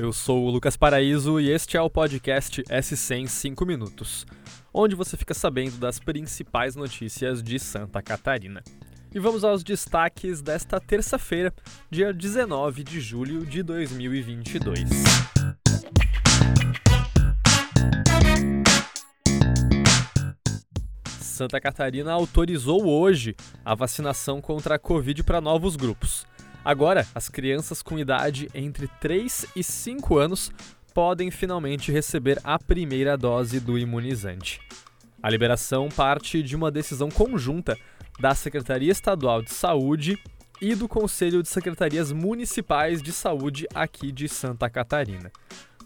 Eu sou o Lucas Paraíso e este é o podcast S100 5 Minutos, onde você fica sabendo das principais notícias de Santa Catarina. E vamos aos destaques desta terça-feira, dia 19 de julho de 2022. Santa Catarina autorizou hoje a vacinação contra a Covid para novos grupos. Agora, as crianças com idade entre 3 e 5 anos podem finalmente receber a primeira dose do imunizante. A liberação parte de uma decisão conjunta da Secretaria Estadual de Saúde e do Conselho de Secretarias Municipais de Saúde aqui de Santa Catarina.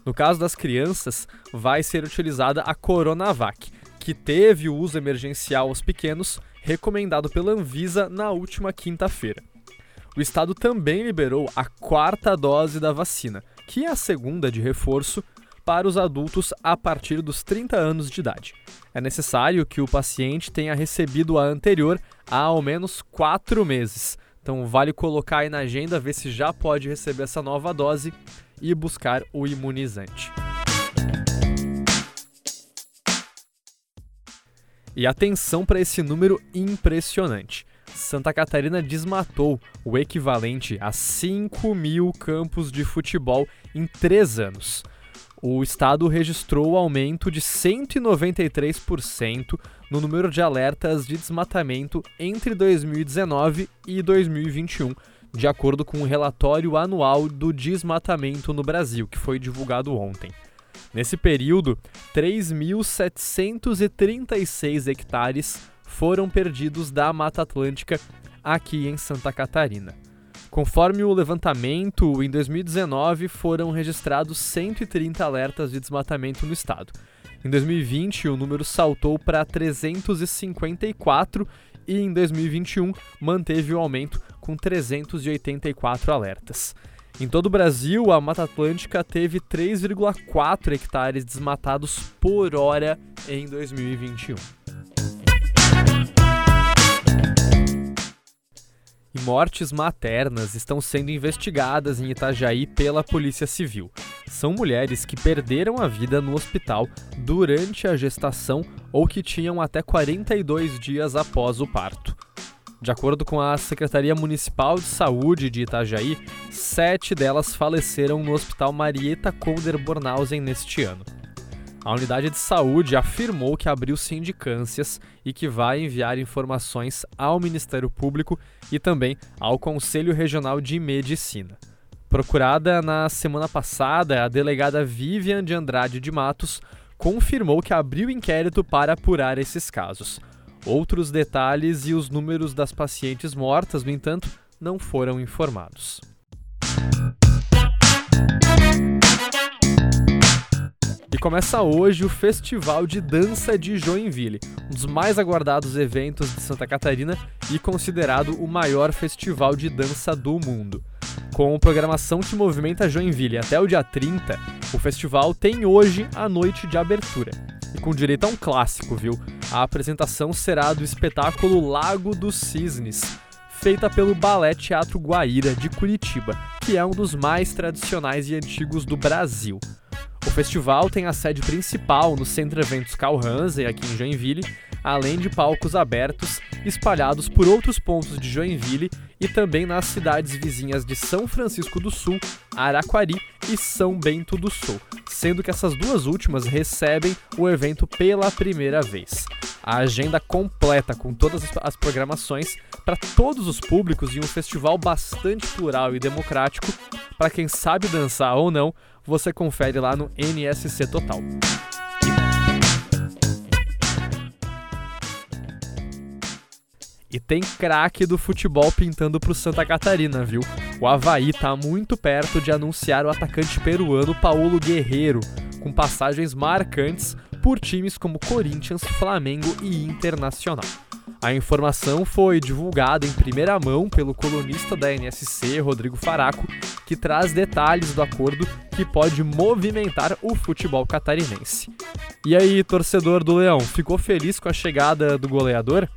No caso das crianças, vai ser utilizada a Coronavac, que teve o uso emergencial aos pequenos, recomendado pela Anvisa na última quinta-feira. O estado também liberou a quarta dose da vacina, que é a segunda de reforço para os adultos a partir dos 30 anos de idade. É necessário que o paciente tenha recebido a anterior há ao menos quatro meses. Então, vale colocar aí na agenda, ver se já pode receber essa nova dose e buscar o imunizante. E atenção para esse número impressionante. Santa Catarina desmatou o equivalente a 5 mil campos de futebol em três anos. O estado registrou o aumento de 193% no número de alertas de desmatamento entre 2019 e 2021, de acordo com o relatório anual do desmatamento no Brasil, que foi divulgado ontem. Nesse período, 3.736 hectares foram perdidos da Mata Atlântica aqui em Santa Catarina. Conforme o levantamento, em 2019 foram registrados 130 alertas de desmatamento no estado. Em 2020, o número saltou para 354 e em 2021 manteve o aumento com 384 alertas. Em todo o Brasil, a Mata Atlântica teve 3,4 hectares desmatados por hora em 2021. Mortes maternas estão sendo investigadas em Itajaí pela Polícia Civil. São mulheres que perderam a vida no hospital durante a gestação ou que tinham até 42 dias após o parto. De acordo com a Secretaria Municipal de Saúde de Itajaí, sete delas faleceram no Hospital Marieta Konder Bornhausen neste ano. A unidade de saúde afirmou que abriu sindicâncias e que vai enviar informações ao Ministério Público e também ao Conselho Regional de Medicina. Procurada na semana passada, a delegada Vivian de Andrade de Matos confirmou que abriu inquérito para apurar esses casos. Outros detalhes e os números das pacientes mortas, no entanto, não foram informados. Começa hoje o Festival de Dança de Joinville, um dos mais aguardados eventos de Santa Catarina e considerado o maior festival de dança do mundo. Com programação que movimenta Joinville até o dia 30, o festival tem hoje a noite de abertura e com direito a um clássico, viu? A apresentação será do espetáculo Lago dos Cisnes, feita pelo Balé Teatro Guaíra de Curitiba, que é um dos mais tradicionais e antigos do Brasil. O festival tem a sede principal no Centro Eventos Calhansen, aqui em Joinville, além de palcos abertos espalhados por outros pontos de Joinville e também nas cidades vizinhas de São Francisco do Sul, Araquari e São Bento do Sul, sendo que essas duas últimas recebem o evento pela primeira vez. A agenda completa com todas as programações para todos os públicos e um festival bastante plural e democrático. Para quem sabe dançar ou não, você confere lá no NSC Total. E tem craque do futebol pintando pro Santa Catarina, viu? O Havaí tá muito perto de anunciar o atacante peruano Paulo Guerreiro, com passagens marcantes por times como Corinthians, Flamengo e Internacional. A informação foi divulgada em primeira mão pelo colunista da NSC, Rodrigo Faraco, que traz detalhes do acordo que pode movimentar o futebol catarinense. E aí, torcedor do Leão, ficou feliz com a chegada do goleador?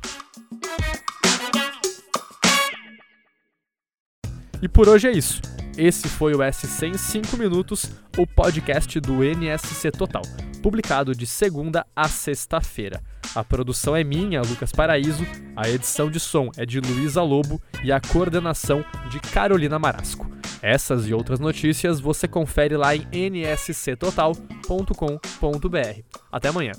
E por hoje é isso. Esse foi o SC em 5 minutos, o podcast do NSC Total, publicado de segunda a sexta-feira. A produção é minha, Lucas Paraíso, a edição de som é de Luísa Lobo e a coordenação de Carolina Marasco. Essas e outras notícias você confere lá em nsctotal.com.br. Até amanhã.